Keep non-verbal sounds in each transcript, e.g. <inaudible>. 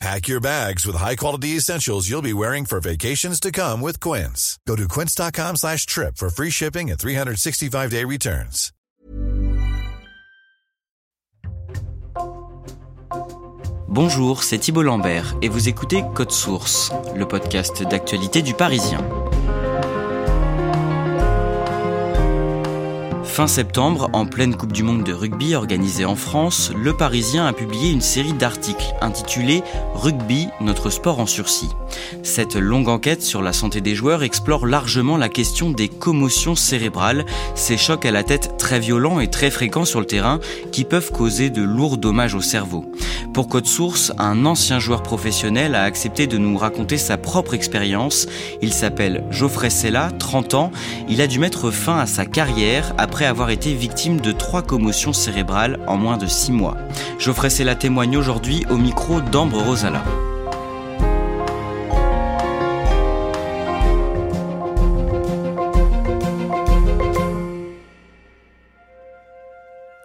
Pack your bags with high-quality essentials you'll be wearing for vacations to come with Quince. Go to quince.com slash trip for free shipping and 365-day returns. Bonjour, c'est Thibault Lambert et vous écoutez Code Source, le podcast d'actualité du Parisien. Fin septembre, en pleine Coupe du Monde de rugby organisée en France, Le Parisien a publié une série d'articles intitulée Rugby, notre sport en sursis. Cette longue enquête sur la santé des joueurs explore largement la question des commotions cérébrales, ces chocs à la tête très violents et très fréquents sur le terrain qui peuvent causer de lourds dommages au cerveau. Pour Code Source, un ancien joueur professionnel a accepté de nous raconter sa propre expérience. Il s'appelle Geoffrey Sella, 30 ans. Il a dû mettre fin à sa carrière après avoir été victime de trois commotions cérébrales en moins de six mois. Geoffrey Sella témoigne aujourd'hui au micro d'Ambre Rosala.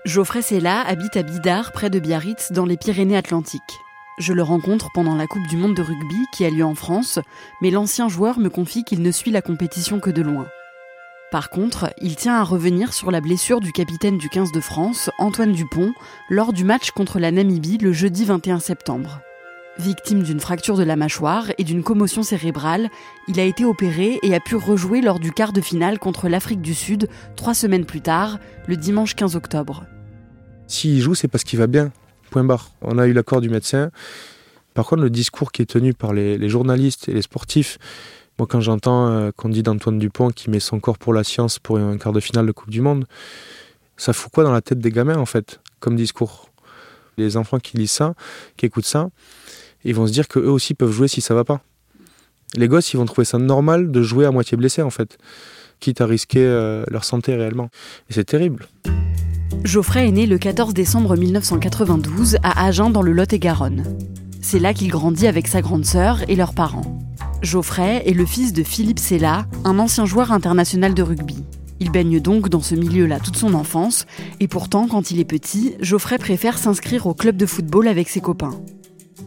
Geoffrey Sella habite à Bidart, près de Biarritz, dans les Pyrénées-Atlantiques. Je le rencontre pendant la Coupe du Monde de rugby qui a lieu en France, mais l'ancien joueur me confie qu'il ne suit la compétition que de loin. Par contre, il tient à revenir sur la blessure du capitaine du 15 de France, Antoine Dupont, lors du match contre la Namibie le jeudi 21 septembre. Victime d'une fracture de la mâchoire et d'une commotion cérébrale, il a été opéré et a pu rejouer lors du quart de finale contre l'Afrique du Sud trois semaines plus tard, le dimanche 15 octobre. S'il joue, c'est parce qu'il va bien. Point barre. On a eu l'accord du médecin. Par contre, le discours qui est tenu par les, les journalistes et les sportifs, moi, quand j'entends euh, qu'on dit d'Antoine Dupont qui met son corps pour la science pour un quart de finale de Coupe du Monde, ça fout quoi dans la tête des gamins, en fait, comme discours? Les enfants qui lisent ça, qui écoutent ça, ils vont se dire qu'eux aussi peuvent jouer si ça va pas. Les gosses, ils vont trouver ça normal de jouer à moitié blessé, en fait, quitte à risquer euh, leur santé réellement. Et c'est terrible. Geoffrey est né le 14 décembre 1992 à Agen dans le Lot-et-Garonne. C'est là qu'il grandit avec sa grande sœur et leurs parents. Geoffrey est le fils de Philippe Sella, un ancien joueur international de rugby. Il baigne donc dans ce milieu-là toute son enfance, et pourtant, quand il est petit, Geoffrey préfère s'inscrire au club de football avec ses copains.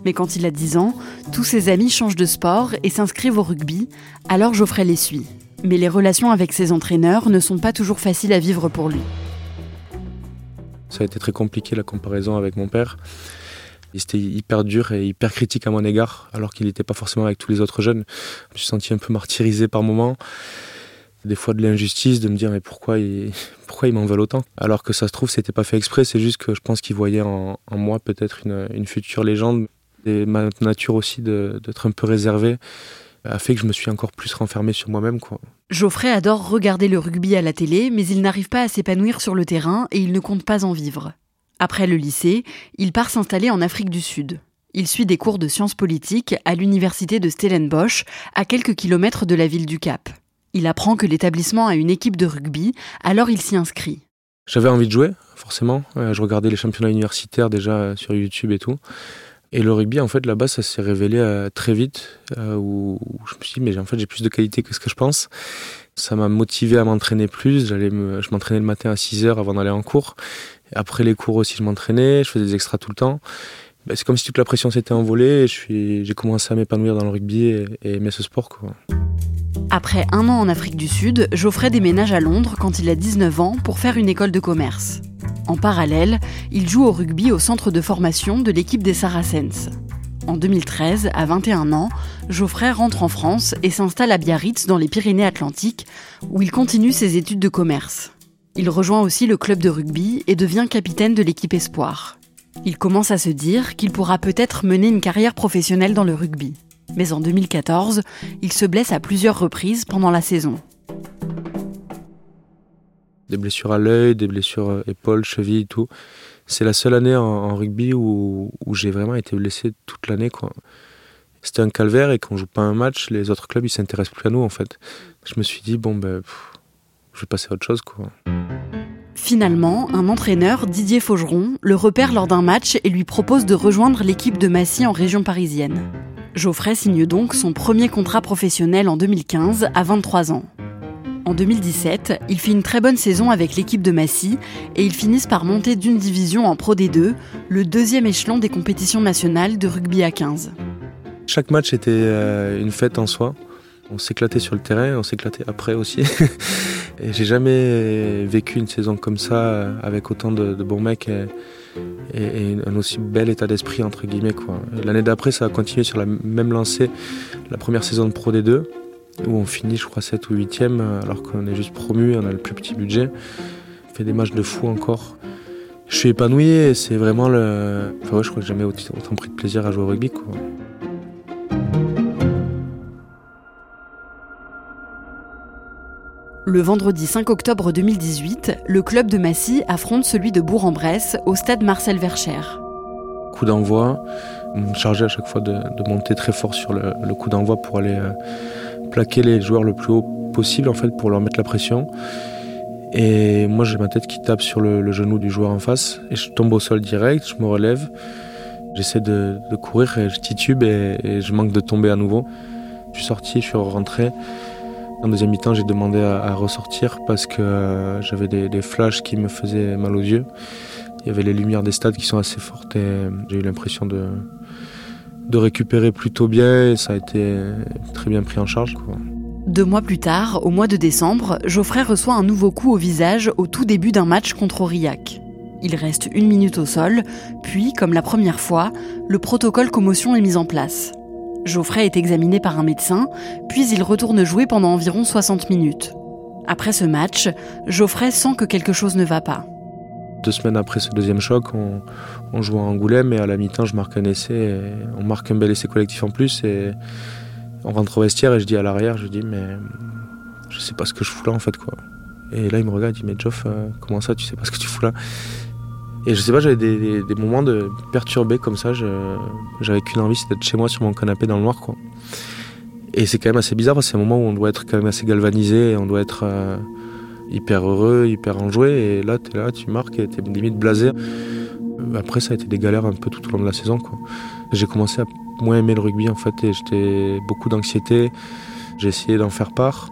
Mais quand il a 10 ans, tous ses amis changent de sport et s'inscrivent au rugby, alors Geoffrey les suit. Mais les relations avec ses entraîneurs ne sont pas toujours faciles à vivre pour lui. Ça a été très compliqué la comparaison avec mon père. Il était hyper dur et hyper critique à mon égard, alors qu'il n'était pas forcément avec tous les autres jeunes. Je me suis senti un peu martyrisé par moments. Des fois de l'injustice, de me dire mais pourquoi ils, <laughs> pourquoi ils m'en veulent autant? Alors que ça se trouve, c'était pas fait exprès, c'est juste que je pense qu'ils voyaient en, moi peut-être une, future légende. Et ma nature aussi d'être un peu réservé a fait que je me suis encore plus renfermé sur moi-même. Geoffrey adore regarder le rugby à la télé, mais il n'arrive pas à s'épanouir sur le terrain et il ne compte pas en vivre. Après le lycée, il part s'installer en Afrique du Sud. Il suit des cours de sciences politiques à l'université de Stellenbosch, à quelques kilomètres de la ville du Cap. Il apprend que l'établissement a une équipe de rugby, alors il s'y inscrit. J'avais envie de jouer, forcément. Euh, je regardais les championnats universitaires déjà euh, sur YouTube et tout. Et le rugby, en fait, là-bas, ça s'est révélé euh, très vite, je me suis dit, mais en fait, j'ai plus de qualité que ce que je pense. Ça m'a motivé à m'entraîner plus. Je m'entraînais le matin à 6 heures avant d'aller en cours. Après les cours aussi, je m'entraînais, je faisais des extras tout le temps. Ben, c'est comme si toute la pression s'était envolée et j'ai commencé à m'épanouir dans le rugby et, et aimer ce sport. Après un an en Afrique du Sud, Geoffrey déménage à Londres quand il a 19 ans pour faire une école de commerce. En parallèle, il joue au rugby au centre de formation de l'équipe des Saracens. En 2013, à 21 ans, Geoffrey rentre en France et s'installe à Biarritz dans les Pyrénées-Atlantiques, où il continue ses études de commerce. Il rejoint aussi le club de rugby et devient capitaine de l'équipe Espoir. Il commence à se dire qu'il pourra peut-être mener une carrière professionnelle dans le rugby. Mais en 2014, il se blesse à plusieurs reprises pendant la saison. Des blessures à l'œil, des blessures euh, épaules, chevilles, tout. C'est la seule année en, rugby où, j'ai vraiment été blessé toute l'année. C'était un calvaire et quand on joue pas un match, les autres clubs ils s'intéressent plus à nous en fait. Je me suis dit bon ben je vais passer à autre chose quoi. Finalement, un entraîneur, Didier Faugeron, le repère lors d'un match et lui propose de rejoindre l'équipe de Massy en région parisienne. Geoffrey signe donc son premier contrat professionnel en 2015 à 23 ans. En 2017, il fait une très bonne saison avec l'équipe de Massy et ils finissent par monter d'une division en Pro D2, le deuxième échelon des compétitions nationales de rugby à 15. Chaque match était euh, une fête en soi. On s'éclatait sur le terrain, on s'éclatait après aussi. <laughs> et j'ai jamais vécu une saison comme ça avec autant de, bons mecs et, un aussi bel état d'esprit entre guillemets L'année d'après, ça a continué sur la même lancée, la première saison de Pro D2 où on finit, je crois, 7 ou 8e, alors qu'on est juste promu, on a le plus petit budget. On fait des matchs de fou encore. Je suis épanoui et c'est vraiment le. Enfin, ouais, je crois que j'ai jamais autant pris de plaisir à jouer au rugby. Quoi. Le vendredi 5 octobre 2018, le club de Massy affronte celui de Bourg-en-Bresse au stade Marcel Vercher. Coup d'envoi, chargé à chaque fois de, monter très fort sur le, coup d'envoi pour aller euh, plaquer les joueurs le plus haut possible en fait pour leur mettre la pression. Et moi j'ai ma tête qui tape sur le, genou du joueur en face et je tombe au sol direct, je me relève, j'essaie de, courir et je titube et, je manque de tomber à nouveau. Je suis sorti, je suis rentré. En deuxième mi-temps, j'ai demandé à, ressortir parce que euh, j'avais des, flashs qui me faisaient mal aux yeux. Il y avait les lumières des stades qui sont assez fortes et j'ai eu l'impression de, récupérer plutôt bien et ça a été très bien pris en charge. Deux mois plus tard, au mois de décembre, Geoffrey reçoit un nouveau coup au visage au tout début d'un match contre Aurillac. Il reste une minute au sol, puis, comme la première fois, le protocole commotion est mis en place. Geoffrey est examiné par un médecin, puis il retourne jouer pendant environ 60 minutes. Après ce match, Geoffrey sent que quelque chose ne va pas. Deux semaines après ce deuxième choc, on, joue à Angoulême et à la mi-temps, je marque un essai. on marque un bel essai collectif en plus. Et on rentre au vestiaire et je dis à l'arrière, je dis, mais je sais pas ce que je fous là en fait. quoi. Et là, il me regarde, il dit, mais Geoff, euh, comment ça, tu sais pas ce que tu fous là? Et je sais pas, j'avais des, moments de perturbés comme ça. J'avais qu'une envie, c'est d'être chez moi sur mon canapé dans le noir. quoi. Et c'est quand même assez bizarre c'est un moment où on doit être quand même assez galvanisé, on doit être. Euh, hyper heureux, hyper enjoué. Et là, tu es là, tu marques et tu es limite blasé. Après, ça a été des galères un peu tout au long de la saison. J'ai commencé à moins aimer le rugby en fait et j'étais beaucoup d'anxiété. J'ai essayé d'en faire part.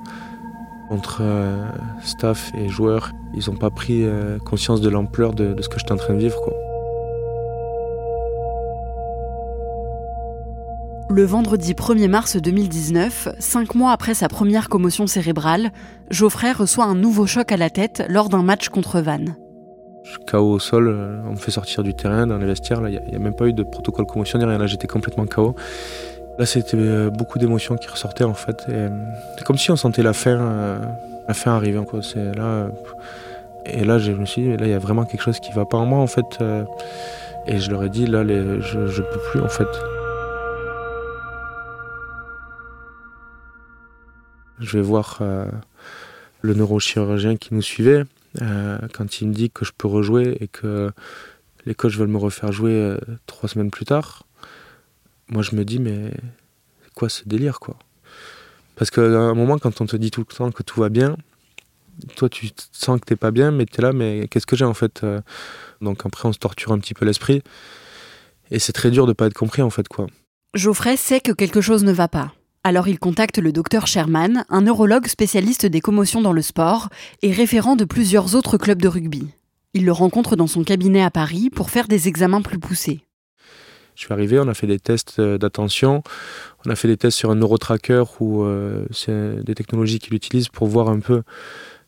Entre euh, staff et joueurs, ils n'ont pas pris euh, conscience de l'ampleur de, de, ce que j'étais en train de vivre. Quoi. Le vendredi 1er mars 2019, cinq mois après sa première commotion cérébrale, Geoffrey reçoit un nouveau choc à la tête lors d'un match contre Vannes. KO au sol, euh, on me fait sortir du terrain, dans les vestiaires, il n'y a, même pas eu de protocole commotion, rien, là j'étais complètement KO. Là c'était euh, beaucoup d'émotions qui ressortaient en fait. Euh, c'est comme si on sentait la fin, la fin arriver. Quoi. Là, et là je me suis dit, là il y a vraiment quelque chose qui va pas en moi en fait. Et je leur ai dit, là je, ne peux plus en fait. Je vais voir euh, le neurochirurgien qui nous suivait. Euh, quand il me dit que je peux rejouer et que les coachs veulent me refaire jouer euh, trois semaines plus tard, moi je me dis mais quoi ce délire quoi? Parce qu'à un moment quand on te dit tout le temps que tout va bien, toi tu sens que t'es pas bien mais tu es là mais qu'est-ce que j'ai en fait Donc après on se torture un petit peu l'esprit et c'est très dur de pas être compris en fait quoi. Geoffrey sait que quelque chose ne va pas. Alors il contacte le docteur Sherman, un neurologue spécialiste des commotions dans le sport et référent de plusieurs autres clubs de rugby. Il le rencontre dans son cabinet à Paris pour faire des examens plus poussés. Je suis arrivé, on a fait des tests euh, d'attention, on a fait des tests sur un neurotracker où euh, c'est des technologies qu'il utilise pour voir un peu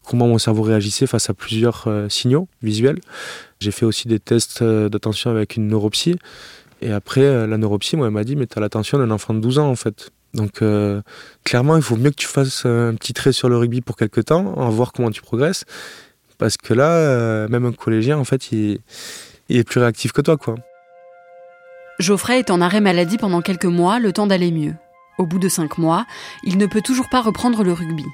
comment mon cerveau réagissait face à plusieurs euh, signaux visuels. J'ai fait aussi des tests d'attention avec une neuropsie. Et après, la neuropsie, moi, elle m'a dit, mais tu as l'attention d'un enfant de 12 ans, en fait. Donc clairement, il faut mieux que tu fasses un petit trait sur le rugby pour quelques temps, en voir comment tu progresses, Parce que là, même un collégien, en fait, il, est plus réactif que toi, quoi. Geoffrey est en arrêt maladie pendant quelques mois, le temps d'aller mieux. Au bout de cinq mois, il ne peut toujours pas reprendre le rugby.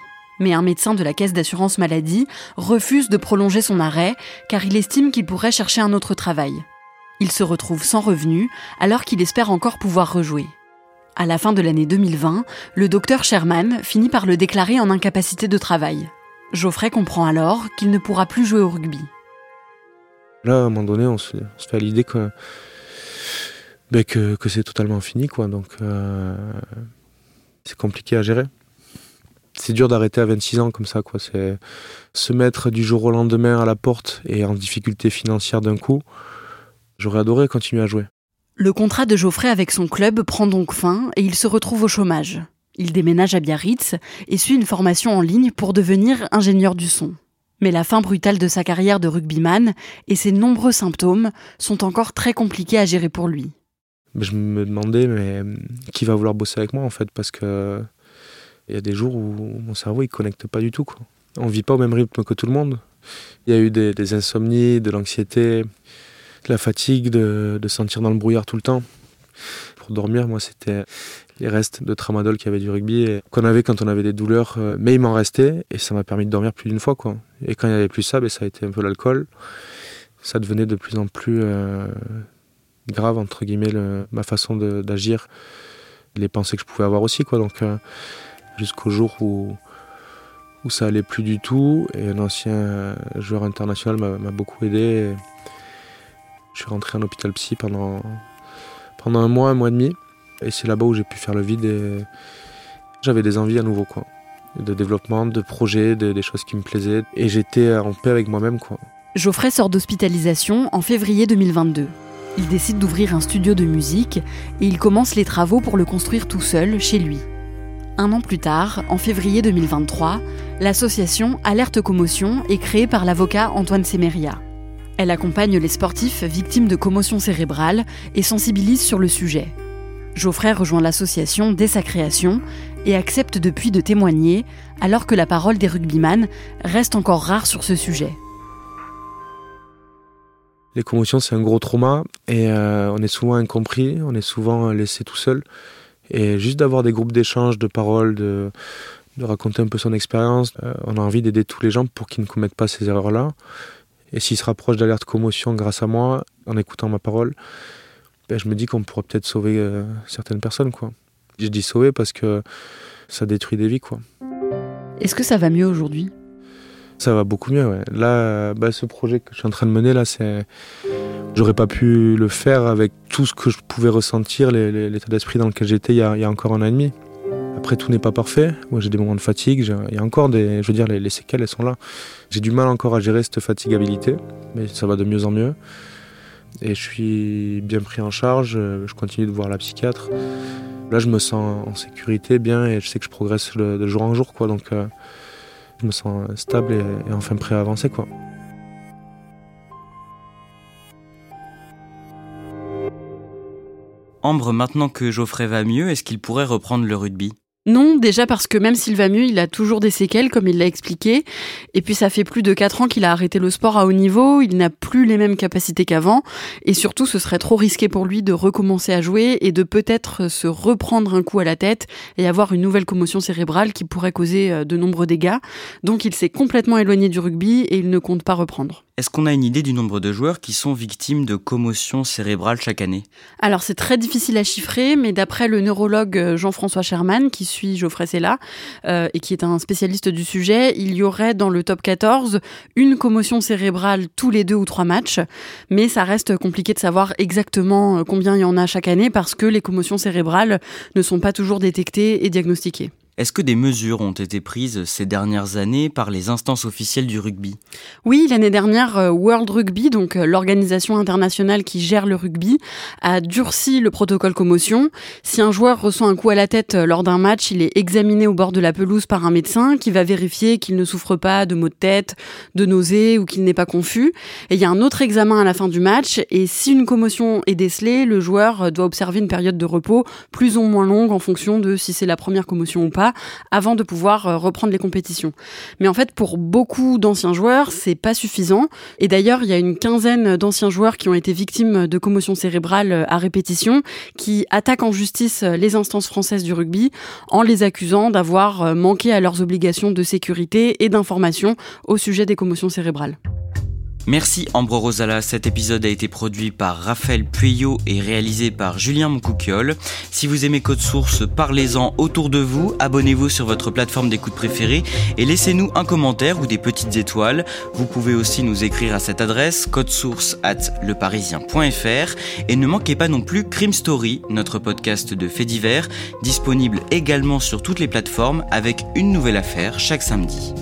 Mais un médecin de la caisse d'assurance maladie refuse de prolonger son arrêt car il estime qu'il pourrait chercher un autre travail. Il se retrouve sans revenu alors qu'il espère encore pouvoir rejouer. À la fin de l'année 2020, le docteur Sherman finit par le déclarer en incapacité de travail. Geoffrey comprend alors qu'il ne pourra plus jouer au rugby. Là, à un moment donné, on se, fait l'idée ben, que, c'est totalement fini. Quoi. Donc, euh, c'est compliqué à gérer. C'est dur d'arrêter à 26 ans comme ça. Quoi. C'est se mettre du jour au lendemain à la porte et en difficulté financière d'un coup. J'aurais adoré continuer à jouer. Le contrat de Geoffrey avec son club prend donc fin et il se retrouve au chômage. Il déménage à Biarritz et suit une formation en ligne pour devenir ingénieur du son. Mais la fin brutale de sa carrière de rugbyman et ses nombreux symptômes sont encore très compliqués à gérer pour lui. Je me demandais mais qui va vouloir bosser avec moi en fait parce que il y a des jours où mon cerveau il connecte pas du tout quoi. On vit pas au même rythme que tout le monde. Il y a eu des insomnies, de l'anxiété, la fatigue de, sentir dans le brouillard tout le temps. Pour dormir, moi, c'était les restes de tramadol qu'il y avait du rugby qu'on avait quand on avait des douleurs, euh, mais il m'en restait et ça m'a permis de dormir plus d'une fois. Quoi. Et quand il n'y avait plus ça, ben, ça a été un peu l'alcool. Ça devenait de plus en plus euh, grave, entre guillemets, ma façon d'agir, les pensées que je pouvais avoir aussi. Quoi. Donc, euh, jusqu'au jour où, où ça allait plus du tout, et un ancien joueur international m'a beaucoup aidé. Je suis rentré en hôpital psy pendant, pendant un mois, un mois et demi. Et c'est là-bas où j'ai pu faire le vide et j'avais des envies à nouveau, quoi. De développement, de projets, des choses qui me plaisaient. Et j'étais en paix avec moi-même, quoi. Geoffrey sort d'hospitalisation en février 2022. Il décide d'ouvrir un studio de musique et il commence les travaux pour le construire tout seul chez lui. Un an plus tard, en février 2023, l'association Alerte Commotion est créée par l'avocat Antoine Semeria. Elle accompagne les sportifs victimes de commotion cérébrale et sensibilise sur le sujet. Geoffrey rejoint l'association dès sa création et accepte depuis de témoigner alors que la parole des rugbyman reste encore rare sur ce sujet. Les commotions, c'est un gros trauma et euh, on est souvent incompris, on est souvent laissé tout seul. Et juste d'avoir des groupes d'échange, de paroles, de, raconter un peu son expérience, euh, on a envie d'aider tous les gens pour qu'ils ne commettent pas ces erreurs-là. Et s'il se rapproche d'alerte commotion grâce à moi, en écoutant ma parole, ben, je me dis qu'on pourrait peut-être sauver euh, certaines personnes. Je dis sauver parce que ça détruit des vies. Est-ce que ça va mieux aujourd'hui? Ça va beaucoup mieux. Là, bah, ce projet que je suis en train de mener, là, c'est... J'aurais pas pu le faire avec tout ce que je pouvais ressentir, l'état d'esprit dans lequel j'étais il, y a encore un an et demi. Après, tout n'est pas parfait. Moi, j'ai des moments de fatigue. Il y a encore des. Je veux dire, les, séquelles, elles sont là. J'ai du mal encore à gérer cette fatigabilité, mais ça va de mieux en mieux. Et je suis bien pris en charge. Je continue de voir la psychiatre. Là, je me sens en sécurité, bien, et je sais que je progresse de jour en jour. Donc, euh, me sens stable et, et enfin prêt à avancer, quoi. Ambre, maintenant que Geoffrey va mieux, est-ce qu'il pourrait reprendre le rugby? Non, déjà parce que même s'il va mieux, il a toujours des séquelles, comme il l'a expliqué. Et puis ça fait plus de 4 ans qu'il a arrêté le sport à haut niveau, il n'a plus les mêmes capacités qu'avant. Et surtout, ce serait trop risqué pour lui de recommencer à jouer et de peut-être se reprendre un coup à la tête et avoir une nouvelle commotion cérébrale qui pourrait causer euh, de nombreux dégâts. Donc il s'est complètement éloigné du rugby et il ne compte pas reprendre. Est-ce qu'on a une idée du nombre de joueurs qui sont victimes de commotion cérébrale chaque année? Alors c'est très difficile à chiffrer, mais d'après le neurologue euh, Jean-François Sherman, qui suit Geoffrey Sella euh, et qui est un spécialiste du sujet, il y aurait dans le top 14 une commotion cérébrale tous les deux ou trois matchs, mais ça reste compliqué de savoir exactement euh, combien il y en a chaque année parce que les commotions cérébrales ne sont pas toujours détectées et diagnostiquées. Est-ce que des mesures ont été prises ces dernières années par les instances officielles du rugby? Oui, l'année dernière, euh, World Rugby, donc euh, l'organisation internationale qui gère le rugby, a durci le protocole commotion. Si un joueur reçoit un coup à la tête euh, lors d'un match, il est examiné au bord de la pelouse par un médecin qui va vérifier qu'il ne souffre pas de maux de tête, de nausées ou qu'il n'est pas confus. Et il y a un autre examen à la fin du match et si une commotion est décelée, le joueur doit observer une période de repos plus ou moins longue en fonction de si c'est la première commotion ou pas avant de pouvoir reprendre les compétitions. Mais en fait, pour beaucoup d'anciens joueurs, c'est pas suffisant. Et d'ailleurs, il y a une quinzaine d'anciens joueurs qui ont été victimes de commotion cérébrale à répétition, qui attaquent en justice les instances françaises du rugby en les accusant d'avoir manqué à leurs obligations de sécurité et d'information au sujet des commotions cérébrales. Merci Ambro Rosala. Cet épisode a été produit par Raphaël Pueyo et réalisé par Julien Moncouquiole. Si vous aimez Code Source, parlez-en autour de vous, abonnez-vous sur votre plateforme d'écoute préférée et laissez-nous un commentaire ou des petites étoiles. Vous pouvez aussi nous écrire à cette adresse codesource at leparisien.fr et ne manquez pas non plus Crime Story, notre podcast de faits divers, disponible également sur toutes les plateformes avec une nouvelle affaire chaque samedi.